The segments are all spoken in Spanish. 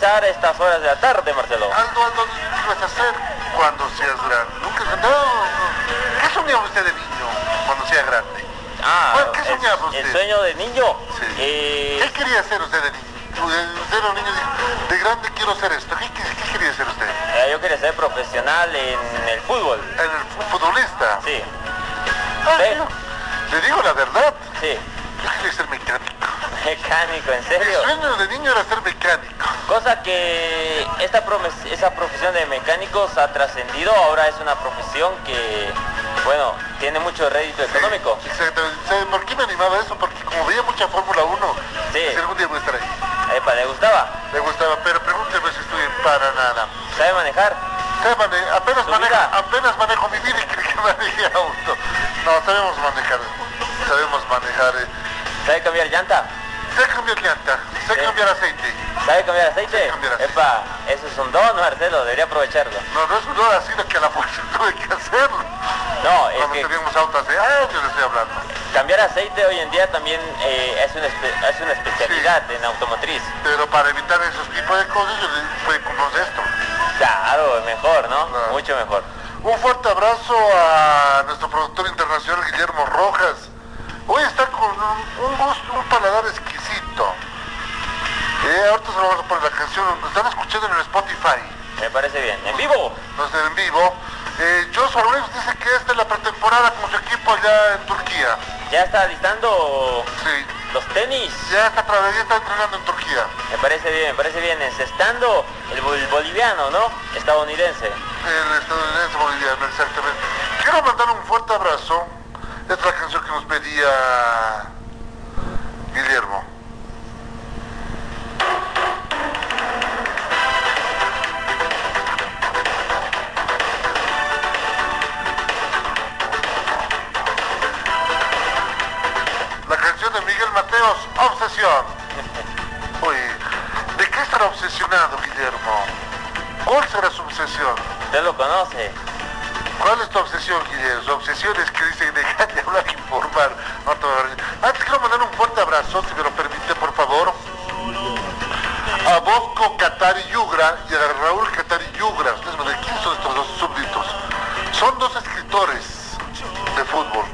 Para amenizar estas horas de la tarde, Marcelo. Aldo, Aldo, ¿qué vas a hacer cuando seas grande? Nunca no, no. ¿Qué soñaba usted de niño cuando sea grande? Ah, Bueno, ¿qué el- soñaba el, usted? sueño de niño. Sí. Eh, ¿Qué quería hacer usted de niño? Usted era un niño de, de grande quiero hacer esto. ¿Qué, qué, qué quería hacer usted? eh, yo quería ser profesional en el fútbol. ¿En el fu- futbolista? Sí, Ah, le digo la verdad. sí. Yo quería ser mecánico. Mecánico, en Mi serio. sueño de niño era ser mecánico. Cosa que esta esa profesión de mecánicos ha trascendido, ahora es una profesión que, bueno, tiene mucho rédito económico. Exactamente. ¿Sabe por qué me animaba eso? Porque como veía mucha Fórmula 1, Sí. si algún día voy a estar ahí. Epa, ¿le gustaba? Me gustaba, pero pregúnteme si estoy para nada. ¿Sabe manejar? ¿Sabe mane- apenas, ¿Su manejo, vida? apenas manejo mi vida y creo que maneje auto. No, sabemos manejar. Sabemos manejar. eh. ¿Sabe cambiar llanta? Sé cambiar llanta, sé Sí. cambiar aceite. ¿Sabe cambiar aceite? Sí, cambiar aceite. Epa, eso es un don, Marcelo, debería aprovecharlo. No, no es un don así, que a la fuerza tuve que hacerlo. No, es Cuando que teníamos autos hace años estoy hablando. cambiar aceite hoy en día también eh, es, una es una especialidad en automotriz. Pero para evitar esos tipos de cosas, yo le fue como esto. Claro, mejor, ¿no? Claro. Mucho mejor. Un fuerte abrazo a nuestro productor internacional Guillermo Rojas. Hoy está con un, un gusto, un paladar exquisito. Eh, ahorita se lo vamos a poner la canción, están escuchando en el Spotify, Me parece bien. En vivo. sé, en vivo. Eh, Joshua Reeves dice que esta es la pretemporada con su equipo allá en Turquía. ¿Ya está listando Sí, los tenis? ya está, ya está entrenando en Turquía. Me parece bien, me parece bien. El, bol- el boliviano, ¿no? Estadounidense. El estadounidense boliviano, exactamente. Quiero mandar un fuerte abrazo. Esta es la canción que nos pedía Guillermo. ¿Cuál será su obsesión? Usted lo conoce. ¿Cuál es tu obsesión, Guillermo? Su obsesión es que dice dejar de hablar e informar. No te. Antes quiero mandar un fuerte abrazo, si me lo permite, por favor. A Bosco Catari Yugra y a Raúl Catari Yugra. Ustedes me ¿quiénes son estos dos súbditos? Son dos escritores de fútbol.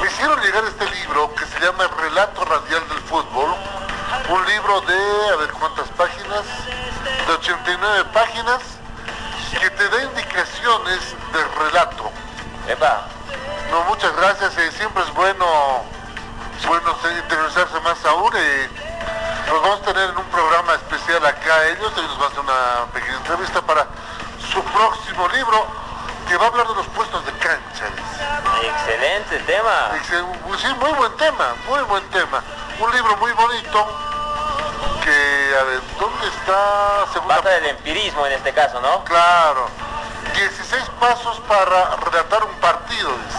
Me hicieron llegar este libro que se llama El Relato Radial del Fútbol. Un libro de, a ver cuántas páginas, de 89 páginas, que te da indicaciones del relato. Epa, No, muchas gracias. eh, siempre es bueno, bueno se- interesarse más aún. eh, los vamos a tener en un programa especial acá ellos. Ellos nos van a hacer una pequeña entrevista para su próximo libro que va a hablar de los puestos de cancha. dice. excelente tema. Dice, "Uh, sí, muy buen tema, muy buen tema. Un libro muy bonito que a ver, ¿dónde está segunda? Basta del empirismo en este caso, ¿no? Claro. 16 pasos para relatar un partido, dice.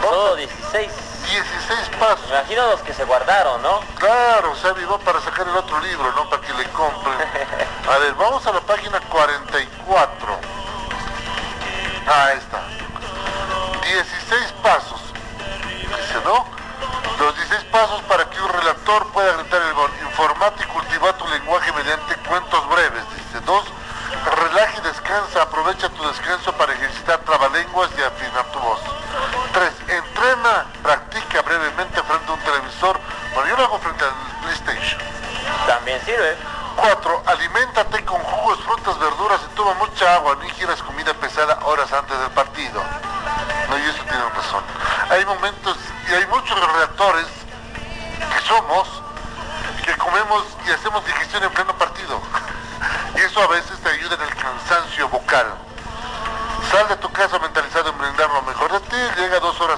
Todo 16. 16 pasos. Imagino los que se guardaron, ¿no? Claro, se avivó para sacar el otro libro, ¿no? Para que le compren. A ver, vamos a la página 44. Ah, ahí está. Ti, llega dos horas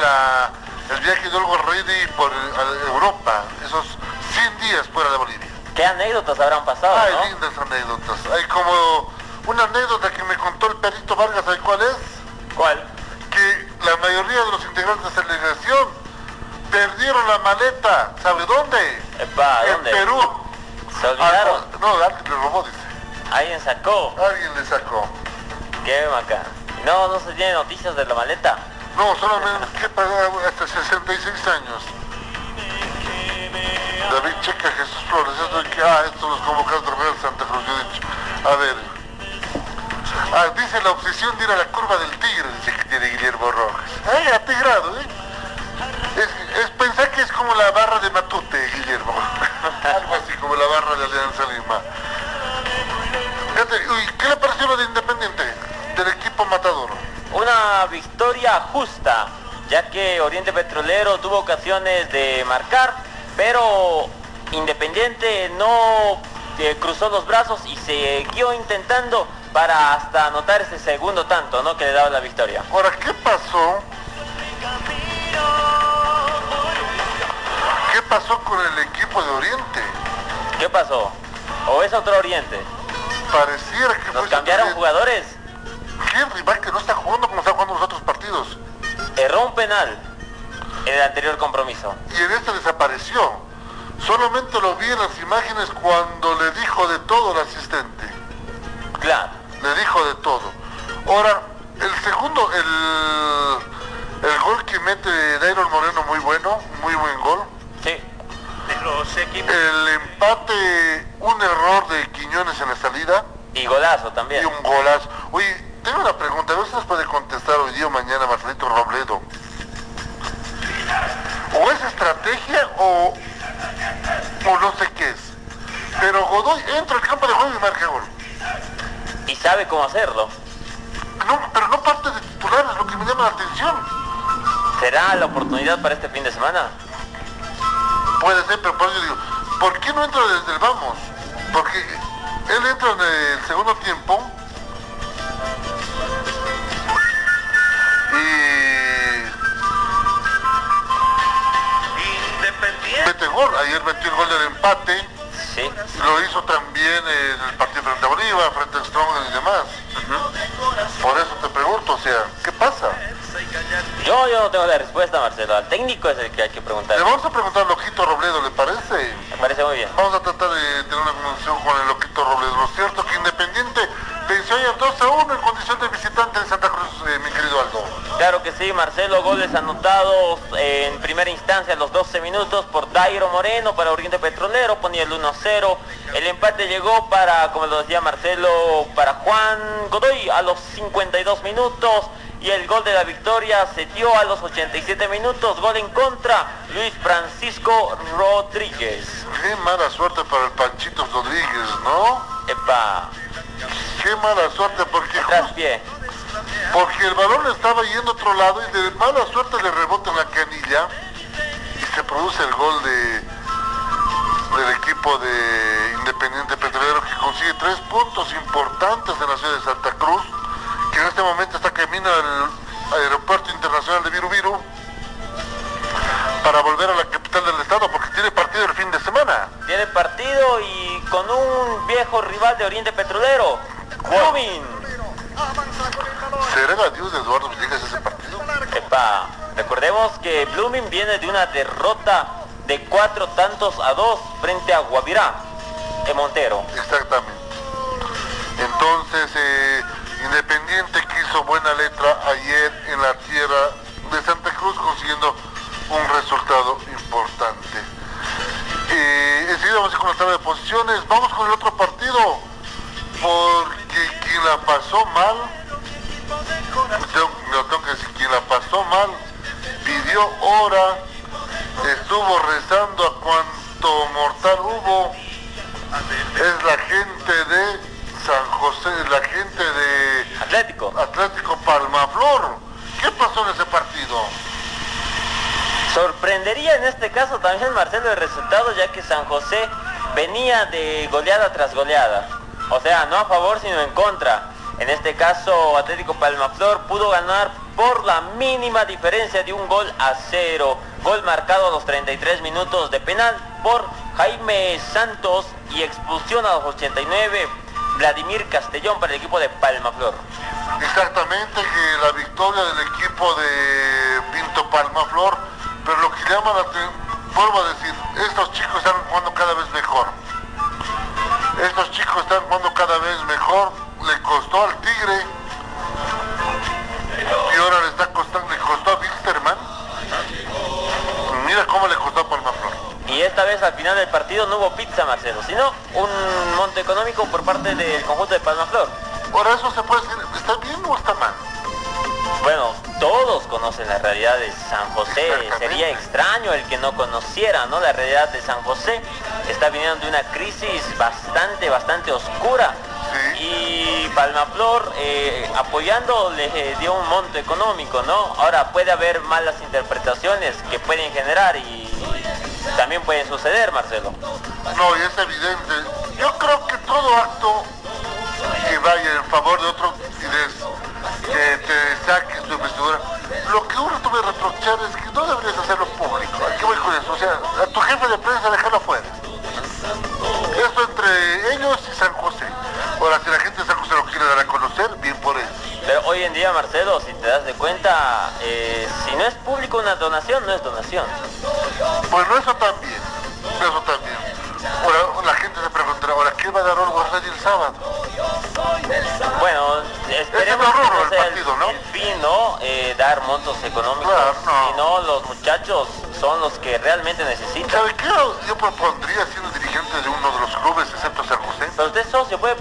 la, el viaje de Olgo Ready por Europa, esos 100 días fuera de Bolivia. ¿Qué anécdotas habrán pasado, Ay, no? lindas anécdotas. Hay como una anécdota que me contó el perito Vargas, ¿sabe cuál es? ¿Cuál? que la mayoría de los integrantes de la delegación perdieron la maleta, ¿sabe dónde? Epa, en ¿dónde? Perú. ¿Se olvidaron? Ah, no, alguien le robó, dice. Alguien sacó. Alguien le sacó. Qué bacán. No, no se tiene noticias de la maleta. No, solamente que pagar hasta 66 años. David Checa, Jesús Flores, esto de que, ah, esto los convocados de Real Santa Cruz, yo he dicho. A ver. Ah, dice la obsesión de ir a la curva del tigre, dice que tiene Guillermo Rojas. Ay, atigrado, ¿eh? Es, pensar que es como la barra de Matute, Guillermo. Algo así como la barra de Alianza Lima. ¿qué le pareció lo de Independiente? Una victoria justa, ya que Oriente Petrolero tuvo ocasiones de marcar, pero Independiente no eh, cruzó los brazos y siguió intentando para hasta anotar ese segundo tanto, ¿no? Que le daba la victoria. Ahora, ¿qué pasó? ¿Qué pasó con el equipo de Oriente? ¿Qué pasó? ¿O es otro Oriente? Pareciera que ¿Nos cambiaron Oriente. jugadores? Henry rival que no está jugando como está jugando los otros partidos. Erró un penal en el anterior compromiso. Y en este desapareció. Solamente lo vi en las imágenes cuando le dijo de todo el asistente. Claro. Le dijo de todo. Ahora, el segundo, el, el gol que mete Dairon Moreno muy bueno, muy buen gol. Sí. El empate, un error de Quiñones en la salida Y golazo y también. un golazo. Oye, tengo una pregunta, a ver si nos puede contestar hoy día o mañana Marcelito Robledo. O es estrategia o, o no sé qué es. Pero Godoy entra al campo de juego y marca gol. Y sabe cómo hacerlo. No, pero no parte de titular, es lo que me llama la atención. ¿Será la oportunidad para este fin de semana? Puede ser, pero por eso digo, ¿por qué no entra desde el vamos? Porque él entra en el segundo tiempo mete gol. Ayer metió el gol del empate, Sí. lo hizo también en el partido frente a Bolívar, frente a Strong y demás. Por eso te pregunto, o sea, ¿qué pasa? Yo, yo no tengo la respuesta, Marcelo. Al técnico es el que hay que preguntar. Le vamos a preguntar a Loquito Robledo, ¿le parece? Me parece muy bien. Vamos a tratar de tener una anotación con el Loquito Robles. Lo cierto que Independiente venció ayer 2 a 1 en condición de visitante en Santa Cruz, eh, mi querido Aldo. Claro que sí, Marcelo, goles anotados en primera instancia a los 12 minutos por Dairo Moreno para Oriente Petrolero, ponía el 1-0. El empate llegó para, como lo decía Marcelo, para Juan Godoy a los 52 minutos. Y el gol de la victoria se dio a los 87 minutos. Gol en contra, Luis Francisco Rodríguez. Qué mala suerte para el Panchito Rodríguez, ¿no? Epa, Qué mala suerte porque tras pie. Porque el balón estaba yendo a otro lado y de mala suerte le rebota en la canilla y se produce el gol de del equipo de Independiente Petrolero que consigue tres puntos importantes en la ciudad de Santa Cruz, que en este momento está camino al aeropuerto internacional de Virubiru para volver a la capital del estado porque tiene partido el fin de semana. Tiene partido y con un viejo rival de Oriente Petrolero, Blooming. ¿Será el adiós de Eduardo Villegas ese partido? Epa, recordemos que Blooming viene de una derrota de cuatro tantos a dos frente a Guavirá, en Montero. Exactamente. Entonces, eh, Independiente que hizo buena letra ayer en la tierra de Santa Cruz consiguiendo un resultado importante. Eh, enseguida vamos a ir con la tabla de posiciones. Vamos con el otro partido. Porque quien la pasó mal, lo tengo que decir, quien la pasó mal, pidió hora, estuvo rezando a cuanto mortal hubo, es la gente de San José, la gente de Atlético. Atlético Palmaflor. ¿Qué pasó en ese partido? Sorprendería en este caso también Marcelo el resultado ya que San José venía de goleada tras goleada. O sea, no a favor sino en contra. En este caso Atlético Palmaflor pudo ganar por la mínima diferencia de un gol a cero. Gol marcado a los 33 minutos de penal por Jaime Santos y expulsión a los 89 Vladimir Castellón para el equipo de Palmaflor. Exactamente, que la victoria del equipo de Pinto Palmaflor, pero lo que llama la vuelvo a decir, estos chicos están jugando cada vez mejor. Estos chicos están jugando cada vez mejor, le costó al Tigre y ahora le está costando, le costó a Wisterman. Mira cómo le costó a Palmaflor. Y esta vez al final del partido no hubo pizza, Marcelo, sino un monto económico por parte del conjunto de Palmaflor. Por eso se puede decir, ¿está bien o está mal? Bueno, todos conocen la realidad de San José. Sería extraño el que no conociera, ¿no? La realidad de San José está viniendo de una crisis bastante, bastante oscura. Sí. Y Palmaflor eh, apoyando le eh, dio un monto económico, ¿no? Ahora puede haber malas interpretaciones que pueden generar y también pueden suceder, Marcelo. No, y es evidente. Yo creo que todo si te das de cuenta, eh, si no es público una donación, no es donación. Bueno, eso también. Eso también. Ahora, la gente se preguntará, ahora, ¿qué va a dar Olgo el sábado? Bueno, esperemos Es el que horror no del sea el, partido, ¿no? el fin, ¿no? Eh, dar montos económicos, Claro, no. sino los muchachos son los que realmente necesitan. ¿Sabe qué yo propondría siendo dirigente de uno de los clubes, excepto San José? Pero usted socio puede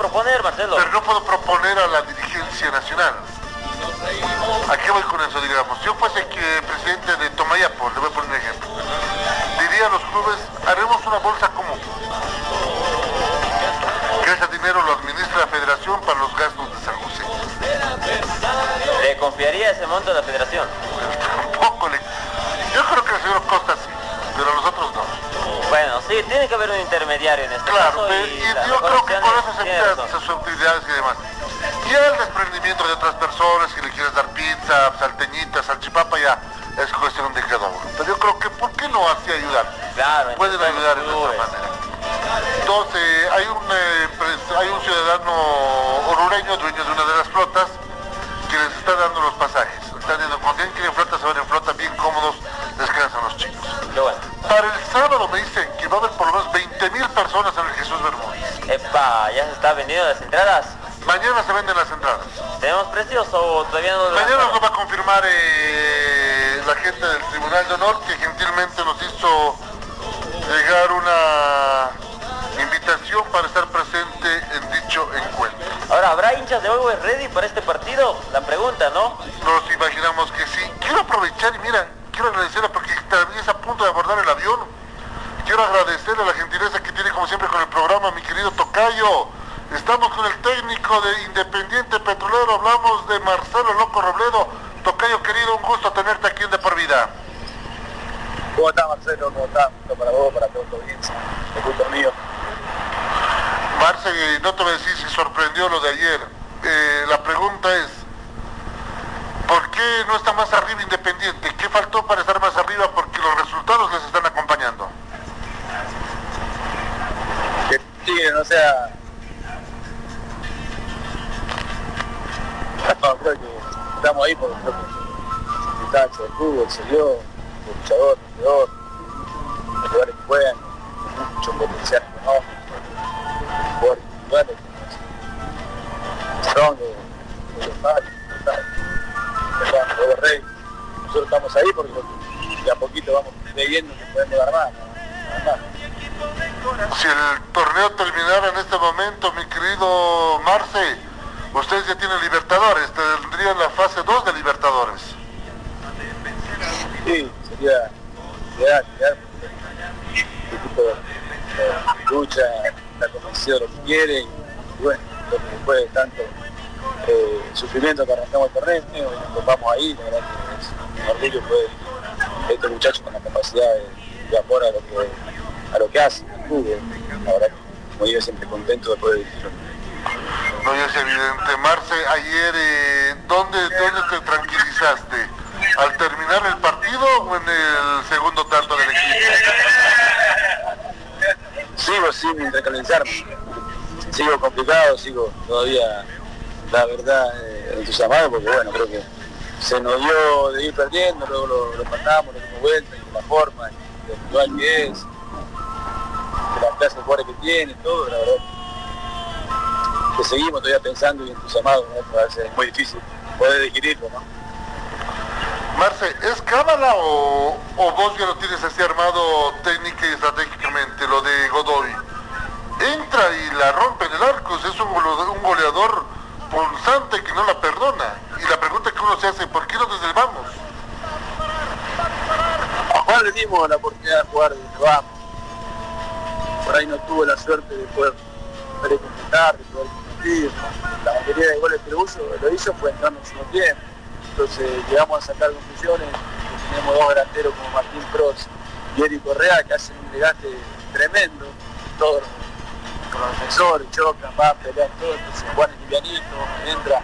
qué voy con eso, digamos? Si yo fuese que presidente de Tomayapo, le voy a poner un ejemplo, diría a los clubes, haremos una bolsa común. Que ese dinero lo administra la federación para los gastos de San José. ¿Le confiaría ese monto a la federación? Tampoco le... Yo creo que el señor Costa sí, pero los otros no. Bueno, sí, tiene que haber un intermediario en este Claro, caso. pero- y, yo creo que por eso se razón. susceptibilidades y demás. El desprendimiento de otras personas, que le quieres dar pizza, salteñita, salchipapa, ya es cuestión de cada uno. Pero yo creo que, ¿por qué no así ayudar? Claro, Pueden ayudar de esa clubes. manera. Entonces, hay un, eh, hay un ciudadano orureño, dueño de una de las flotas, que les está dando los pasajes. Están diciendo, cuando tienen que ir en flota, se van en flota bien cómodos, descansan los chicos. Bueno. Para el sábado me dicen que va a haber por lo menos 20 mil personas en el Jesús Bermúdez. Epa, Pa, ya se está vendiendo las entradas. Mañana se venden las entradas. ¿Tenemos precios o todavía no lo Mañana nos va a confirmar eh, la gente del Tribunal de Honor que gentilmente nos hizo llegar una invitación para estar presente en dicho encuentro. Ahora, ¿habrá hinchas de Always Ready para este partido? La pregunta, ¿no? Nos imaginamos que sí. Quiero aprovechar y mira, quiero agradecerle porque también es a punto de abordar el avión. Quiero agradecerle la gentileza que tiene como siempre con el programa, mi querido Tocayo. Estamos con el técnico de Independiente Petrolero, hablamos de Marcelo Loco Robledo. Tocayo querido, un gusto tenerte aquí en De Por Vida. ¿Cómo estás Marcelo? ¿Cómo estás? Gusto para vos, para toda tu audiencia. El gusto mío. Marce, no te voy a decir si sorprendió lo de ayer. Eh, la pregunta es, ¿por qué no está más arriba Independiente? ¿Qué faltó para estar más arriba? Porque los resultados les están acompañando. Siguen, o sea... estamos ahí porque creo que el circunstancia del fútbol se dio, el luchador, el jugador, los jugadores que juegan, mucho potencial económico, jugadores individuales, los Rey. Nosotros estamos ahí porque de a poquito vamos creyendo que podemos dar más. Si el torneo terminara en este momento, mi querido Marce, ustedes ya tienen Libertadores, tendrían la fase 2 de Libertadores. Sí, sería ideal, ideal, este equipo eh, lucha, está convencido de lo que quiere y, bueno, que después de tanto eh, sufrimiento que arrancamos el torneo, y nos topamos ahí, la verdad que es un orgullo poder estos muchachos con la capacidad de, de amor a lo que a lo que hacen, el fútbol, la verdad, como digo, siempre contento de poder dirigirlo. No, ya es evidente. Marce, ayer, eh, ¿dónde, ¿dónde te tranquilizaste? ¿Al terminar el partido o en el segundo tanto del equipo? sigo sin tranquilizarme, sigo complicado, sigo todavía, la verdad, eh, entusiasmado, porque bueno, creo que se nos dio de ir perdiendo, luego lo, empatamos, lo dimos vuelta, y la forma, y del rival que es, de la clase de que tiene, todo, la verdad, que seguimos todavía pensando y entusiasmados, ¿no? a veces es muy difícil poder digerirlo, ¿no? Marce, ¿es cábala o, o vos ya lo tienes así armado técnica y estratégicamente, lo de Godoy? Entra y la rompe en el arco, es un gole- un goleador pulsante que no la perdona. Y la pregunta que uno se hace, ¿por qué no desdelvamos? A Juan le dimos la oportunidad de jugar desde vamos. Por ahí no tuvo la suerte de poder, poder completar, de poder La mayoría de goles que lo hizo, lo hizo fue entrando en. Entonces llegamos a sacar conclusiones. Tenemos dos delanteros como Martín Cross y Eric Correa que hacen un desgaste tremendo. Todos los, defensores, chocan, van, pelean todo. Entonces Juan es livianito, entra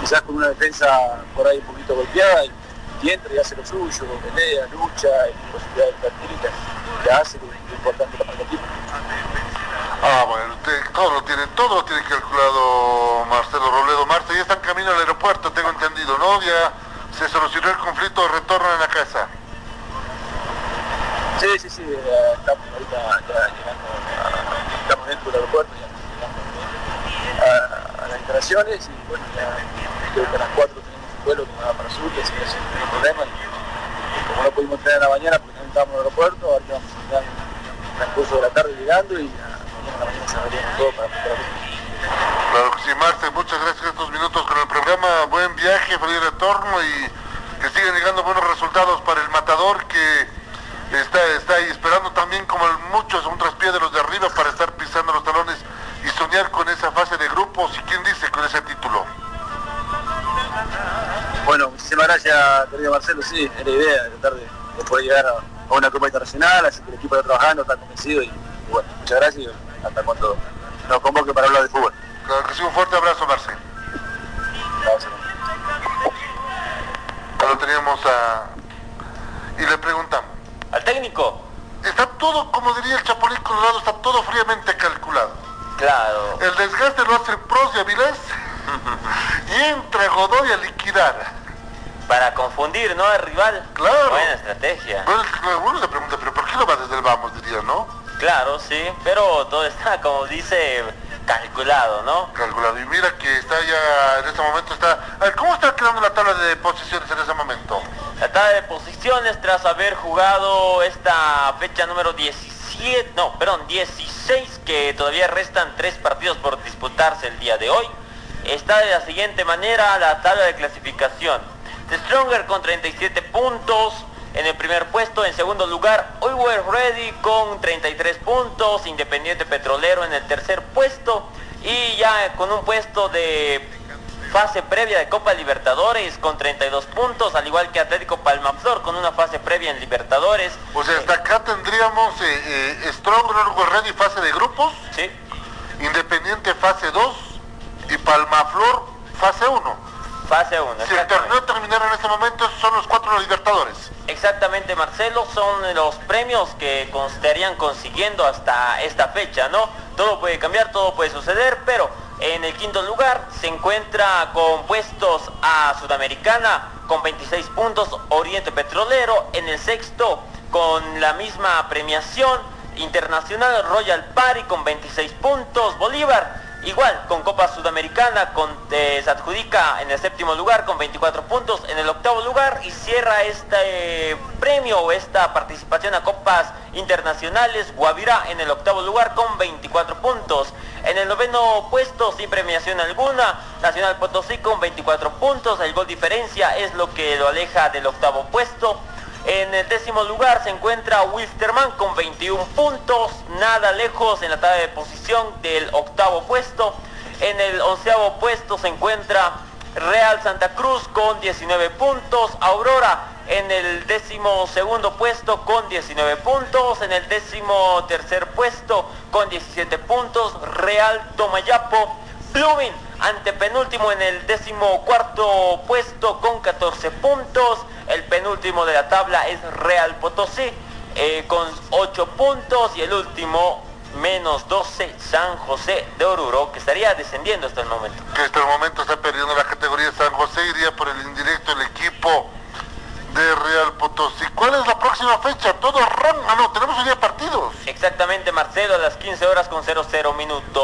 quizás con una defensa por ahí un poquito golpeada y, entra y hace lo suyo, pelea, lucha, y posibilidades prácticas que hace lo importante para el equipo. Ah, bueno, usted todo lo tiene, todo lo tiene calculado Marcelo Robledo. Marce, ya está en camino al aeropuerto, tengo entendido, ¿no? Ya se solucionó el conflicto en la casa. Sí, sí, sí, eh, estamos ahorita ya llegando, a- estamos dentro del aeropuerto, ya llegando a, a las instalaciones y bueno, ya creo que a las 4 tenemos un vuelo que va para sur, que así que sin ningún problema. Y, como no pudimos entrar en la mañana porque no estábamos en el aeropuerto, ahorita vamos a estar en el transcurso de la tarde llegando y a, para sí, Marce, muchas gracias estos minutos con el programa. Buen viaje, feliz retorno y que sigan llegando buenos resultados para el matador que está, está ahí esperando también como muchos un traspié de los de arriba para estar pisando los talones y soñar con esa fase de grupos y quién dice con ese título. Bueno, muchísimas gracias, querido Marcelo. Sí, es la idea de tratar de, de poder llegar a, a una Copa Internacional, así que el equipo está trabajando, está convencido y bueno, muchas gracias y hasta cuando nos convoque para hablar de fútbol. Claro que sí, un fuerte abrazo, Marce. Gracias. Ahora teníamos a... y le preguntamos. Al técnico. Está todo, como diría el Chapulín Colorado, está todo fríamente calculado. Claro. El desgaste lo hace Pros y Avilés y entra Godoy a liquidar. Para confundir, ¿no? Al rival. Claro. Buena estrategia. Bueno, es que uno se pregunta, pero ¿por qué no va desde el vamos? Diría, ¿no? Claro, sí, pero todo está, como dice, calculado, ¿no? Calculado. Y mira que está ya, en este momento está... A ver, ¿cómo está quedando la tabla de posiciones en ese momento? La tabla de posiciones tras haber jugado esta fecha número 17, no, perdón, 16, que todavía restan tres partidos por disputarse el día de hoy. Está de la siguiente manera la tabla de clasificación. The Stronger con 37 puntos en el primer puesto. En segundo lugar, Always Ready con 33 puntos. Independiente Petrolero en el tercer puesto. Y ya con un puesto de fase previa de Copa Libertadores con 32 puntos, al igual que Atlético Palmaflor con una fase previa en Libertadores. O sea, hasta acá tendríamos eh, eh, Stronger, Always Ready fase de grupos, Sí, Independiente fase 2 y Palmaflor fase 1. 1. Si el torneo terminara en este momento, son los cuatro Libertadores. Exactamente, Marcelo, son los premios que estarían consiguiendo hasta esta fecha, ¿no? Todo puede cambiar, todo puede suceder, pero en el quinto lugar se encuentra con puestos a Sudamericana con 26 puntos, Oriente Petrolero, en el sexto con la misma premiación, Internacional Royal Party con 26 puntos, Bolívar Igual, con Copa Sudamericana, con, eh, se adjudica en el séptimo lugar con 24 puntos, en el octavo lugar y cierra este eh, premio o esta participación a Copas Internacionales, Guavirá en el octavo lugar con 24 puntos. En el noveno puesto, sin premiación alguna, Nacional Potosí con 24 puntos, el gol diferencia es lo que lo aleja del octavo puesto. En el décimo lugar se encuentra Wilstermann con 21 puntos, nada lejos en la tabla de posición del octavo puesto. En el onceavo puesto se encuentra Real Santa Cruz con 19 puntos, Aurora en el décimo segundo puesto con 19 puntos, en el décimo tercer puesto con 17 puntos, Real Tomayapo Blooming, antepenúltimo en el décimo cuarto puesto con 14 puntos. El penúltimo de la tabla es Real Potosí eh, con 8 puntos. Y el último, menos 12, San José de Oruro, que estaría descendiendo hasta el momento. Que hasta el momento está perdiendo la categoría de San José, iría por el indirecto el equipo de Real Potosí. ¿Cuál es la próxima fecha? Todo ron. Ah, no, tenemos hoy día partidos. Exactamente, Marcelo, a las 15 horas con 00 minutos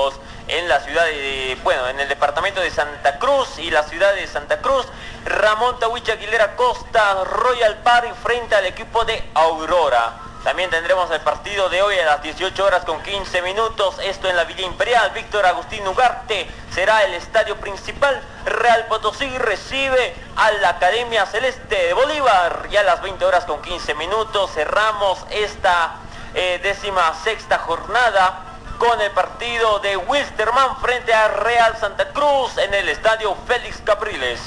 ciudad de, bueno, en el departamento de Santa Cruz y la ciudad de Santa Cruz. Ramón Tahuicha Aguilera Costa, Royal Party frente al equipo de Aurora. También tendremos el partido de hoy a las 18 horas con 15 minutos. Esto en la Villa Imperial. Víctor Agustín Ugarte será el estadio principal. Real Potosí recibe a la Academia Celeste de Bolívar. Y a las 20 horas con 15 minutos cerramos esta eh, décima sexta jornada con el partido de Wilstermann frente a Real Santa Cruz en el estadio Félix Capriles.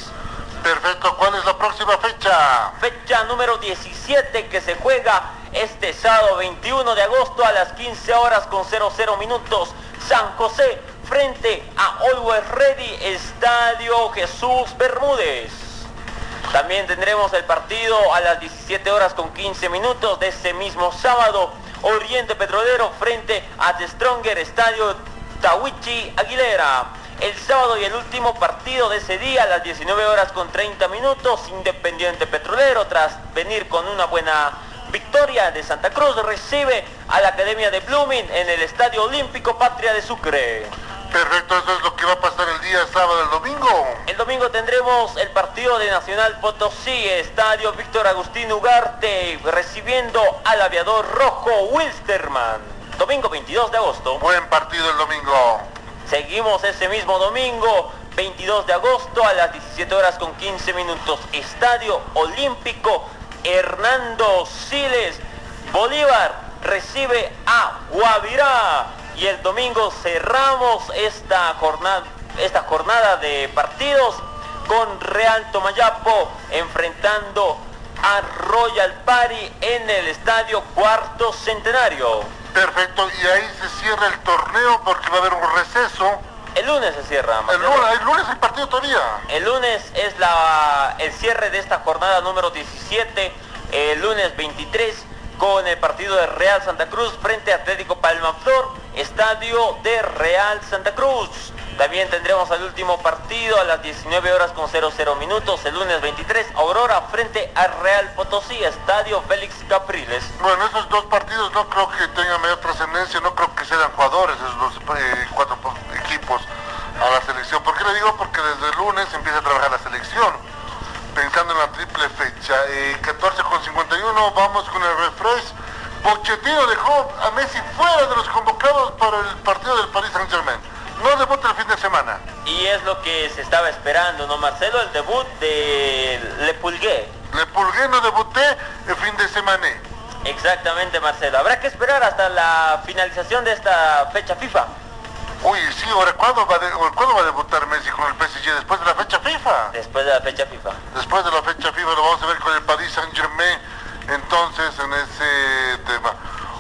Perfecto, ¿cuál es la próxima fecha? Fecha número 17 que se juega este sábado 21 de agosto a las 15 horas con 00 minutos. San José frente a Always Ready, Estadio Jesús Bermúdez. También tendremos el partido a las 17 horas con 15 minutos de ese mismo sábado. Oriente Petrolero frente a The Stronger Estadio Tawichi Aguilera. El sábado y el último partido de ese día a las 19 horas con 30 minutos. Independiente Petrolero tras venir con una buena victoria de Santa Cruz recibe a la Academia de Blooming en el Estadio Olímpico Patria de Sucre. Perfecto, eso es lo que va a pasar el día sábado, el domingo. El domingo tendremos el partido de Nacional Potosí, Estadio Víctor Agustín Ugarte, recibiendo al aviador rojo Wilstermann. Domingo 22 de agosto. Buen partido el domingo. Seguimos ese mismo domingo, 22 de agosto, a las 17 horas con 15 minutos. Estadio Olímpico Hernando Siles. Bolívar recibe a Guavirá. Y el domingo cerramos esta jornada, esta jornada de partidos con Real Tomayapo enfrentando a Royal Party en el estadio Cuarto Centenario. Perfecto, y ahí se cierra el torneo porque va a haber un receso. El lunes se cierra. El lunes, el lunes hay partido todavía. El lunes es la, el cierre de esta jornada número 17, el lunes 23, con el partido de Real Santa Cruz frente a Atlético Palmaflor, estadio de Real Santa Cruz. También tendremos al último partido a las 19 horas con 00 minutos, el lunes 23, Aurora frente a Real Potosí, estadio Félix Capriles. Bueno, esos dos partidos no creo que tengan mayor trascendencia, no creo que sean jugadores esos dos, eh, cuatro po- equipos a la selección. ¿Por qué le digo? Porque desde el lunes empieza a trabajar la selección, pensando en la triple fecha. Eh, 14 con 51, vamos con el refresh. Pochettino dejó a Messi fuera de los convocados para el partido del Paris Saint Germain. No debuta el fin de semana. Y es lo que se estaba esperando, ¿no, Marcelo? El debut de Le Pulgué. Le Pulgué no debuté el fin de semana. Exactamente, Marcelo. Habrá que esperar hasta la finalización de esta fecha FIFA. Uy, sí, ahora ¿cuándo va, de- ¿cuándo va a debutar Messi con el PSG? Después de la fecha FIFA. Después de la fecha FIFA. Después de la fecha FIFA lo vamos a ver con el Paris Saint Germain. Entonces, en ese tema.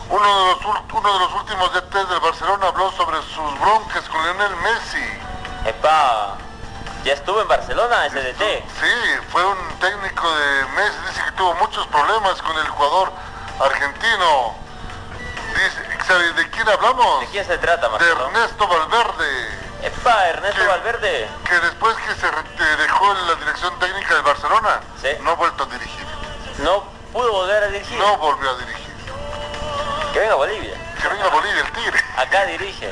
Uno de los, ul- uno de los últimos DTs del Barcelona habló sobre sus broncas con Lionel Messi. Epa, ya estuvo en Barcelona ese DT. Sí, fue un técnico de Messi. Dice que tuvo muchos problemas con el jugador argentino. Dice, ¿sabe de quién hablamos? ¿De quién se trata, De Marcelo? Ernesto Valverde. Epa, Ernesto ¿Qué? Valverde. que después que se dejó la dirección técnica del Barcelona, Sí. no ha vuelto a dirigir. No pudo volver a dirigir. No volvió a dirigir. Que venga a Bolivia. Que venga a Bolivia el Tigre. Acá dirige.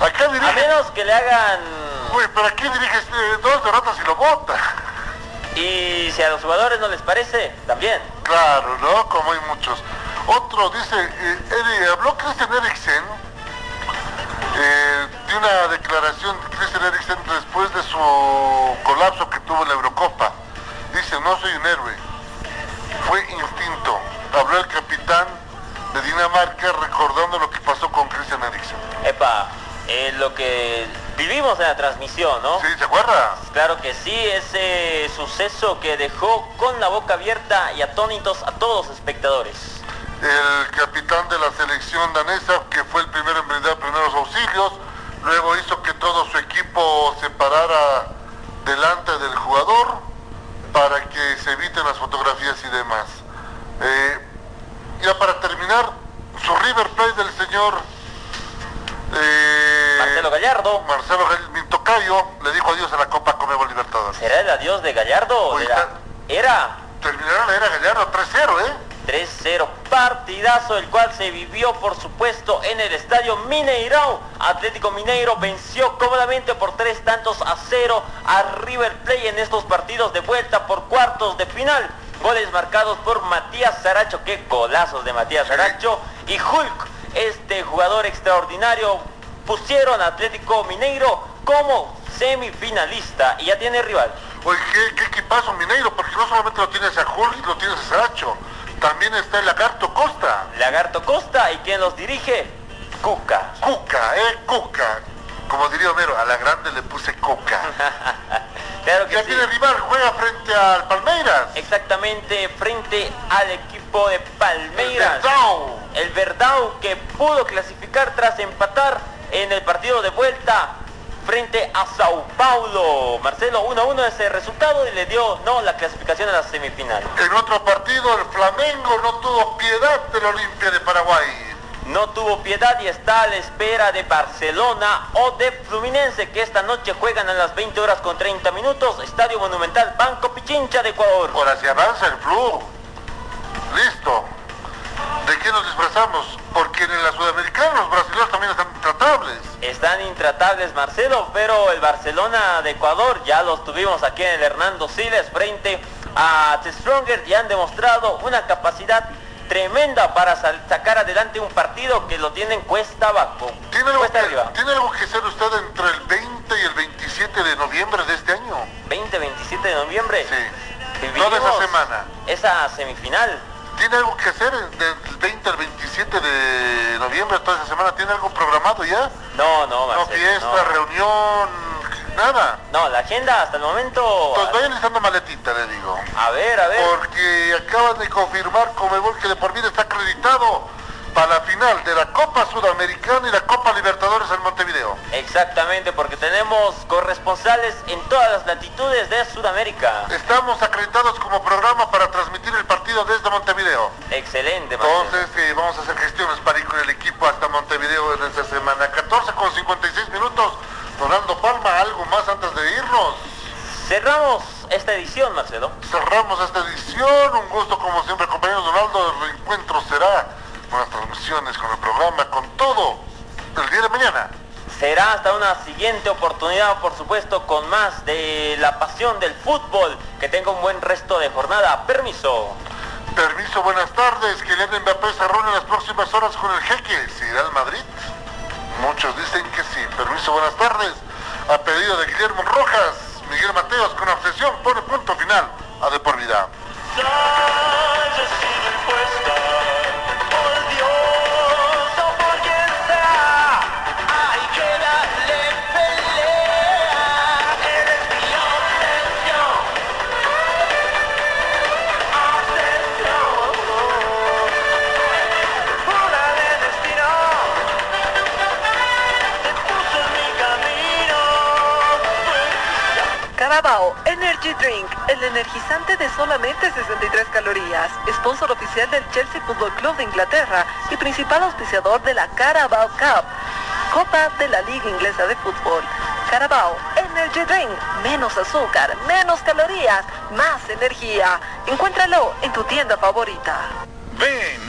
Acá A dirige. menos que le hagan... Uy, pero aquí dirige este, dos derrotas y lo vota. Y si a los jugadores no les parece, también. Claro, ¿no? Como hay muchos. Otro dice, eh, habló Christian Eriksen eh, de una declaración de Christian Eriksen después de su colapso que tuvo en la Eurocopa. Dice, no soy un héroe, fue instinto. Habló el capitán de Dinamarca recordando lo que pasó con Christian Eriksen. Epa, eh, lo que vivimos en la transmisión, ¿no? ¿Sí? ¿Se acuerda? Claro que sí, ese suceso que dejó con la boca abierta y atónitos a todos los espectadores. El capitán de la selección danesa, que fue el primero en brindar primeros auxilios, luego hizo que todo su equipo se parara delante del jugador para que se eviten las fotografías y demás. Eh, ya para terminar, su River Plate del señor eh, Marcelo Gallardo, Marcelo Gall- mi tocayo, le dijo adiós a la Copa Comebol Libertadores. ¿será el adiós de Gallardo? o Oye, de la- está- Era Terminará la era Gallardo 3-0, ¿eh? 3-0, partidazo el cual se vivió por supuesto en el estadio Mineirão. Atlético Mineiro venció cómodamente por tres tantos a cero a River Plate en estos partidos de vuelta por cuartos de final. Goles marcados por Matías Saracho, qué golazos de Matías Saracho y Hulk, este jugador extraordinario, pusieron a Atlético Mineiro como semifinalista y ya tiene rival. Oye, ¿qué, qué equipazo Mineiro, porque no solamente lo tienes a Hulk, lo tienes a Saracho, también está el Lagarto Costa. Lagarto Costa y quien los dirige, Cuca. Cuca, eh, Cuca. Como diría Homero, a la grande le puse Cuca. Claro que Ya sí. tiene rival, juega frente al Palmeiras. Exactamente frente al equipo de Palmeiras. El. El Verdão que pudo clasificar tras empatar en el partido de vuelta frente a Sao Paulo. Marcelo 1-1 ese resultado y le dio no la clasificación a la semifinal. En otro partido, el Flamengo no tuvo piedad del Olimpia de Paraguay. No tuvo piedad y está a la espera de Barcelona o de Fluminense que esta noche juegan a las 20 horas con 30 minutos. Estadio Monumental Banco Pichincha de Ecuador. Ahora se avanza el flu. Listo. ¿De qué nos disfrazamos? Porque en la Sudamericana los brasileños también están intratables. Están intratables Marcelo, pero el Barcelona de Ecuador ya los tuvimos aquí en el Hernando Siles frente a The Stronger y han demostrado una capacidad tremenda para sacar adelante un partido que lo tienen cuesta abajo, ¿Tiene algo, cuesta que, arriba. ¿Tiene algo que ser usted entre el 20 y el 27 de noviembre de este año? 20-27 de noviembre. Sí. No de esa Vivimos semana. Esa semifinal. ¿Tiene algo que hacer del 20 al 27 de noviembre toda esa semana? ¿Tiene algo programado ya? No, no, No, Marcelo. fiesta, no. reunión, nada. No, la agenda hasta el momento. Pues vaya listando maletita, le digo. A ver, a ver. Porque acaban de confirmar Comebol que de por vida está acreditado para la final de la Copa Sudamericana y la Copa Libertadores en Montevideo. Exactamente, porque tenemos corresponsales en todas las latitudes de Sudamérica. Estamos acreditados como programa para transmitir el partido partido desde Montevideo. Excelente, Marcelo. Entonces eh, vamos a hacer gestiones para ir con el equipo hasta Montevideo en esta semana. 14 con 56 minutos. Donaldo Palma, algo más antes de irnos. Cerramos esta edición, Marcelo. Cerramos esta edición. Un gusto como siempre, compañero Donaldo. El reencuentro será con las transmisiones, con el programa, con todo el día de mañana. Será hasta una siguiente oportunidad, por supuesto, con más de la pasión del fútbol. Que tenga un buen resto de jornada. Permiso. Permiso, buenas tardes. Kylian Mbappé se en las próximas horas con el jeque. ¿Se irá al Madrid? Muchos dicen que sí. Permiso, buenas tardes. A pedido de Guillermo Rojas, Miguel Mateos con obsesión pone punto Carabao Energy Drink, el energizante de solamente 63 calorías, sponsor oficial del Chelsea Football Club de Inglaterra y principal auspiciador de la Carabao Cup, Copa de la Liga Inglesa de Fútbol. Carabao Energy Drink, menos azúcar, menos calorías, más energía. Encuéntralo en tu tienda favorita. Ven,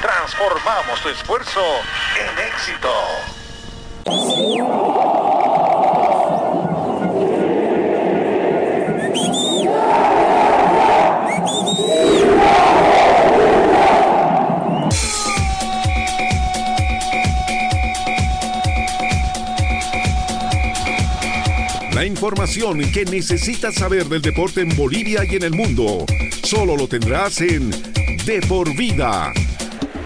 Transformamos tu esfuerzo en éxito. La información que necesitas saber del deporte en Bolivia y en el mundo, solo lo tendrás en De por Vida.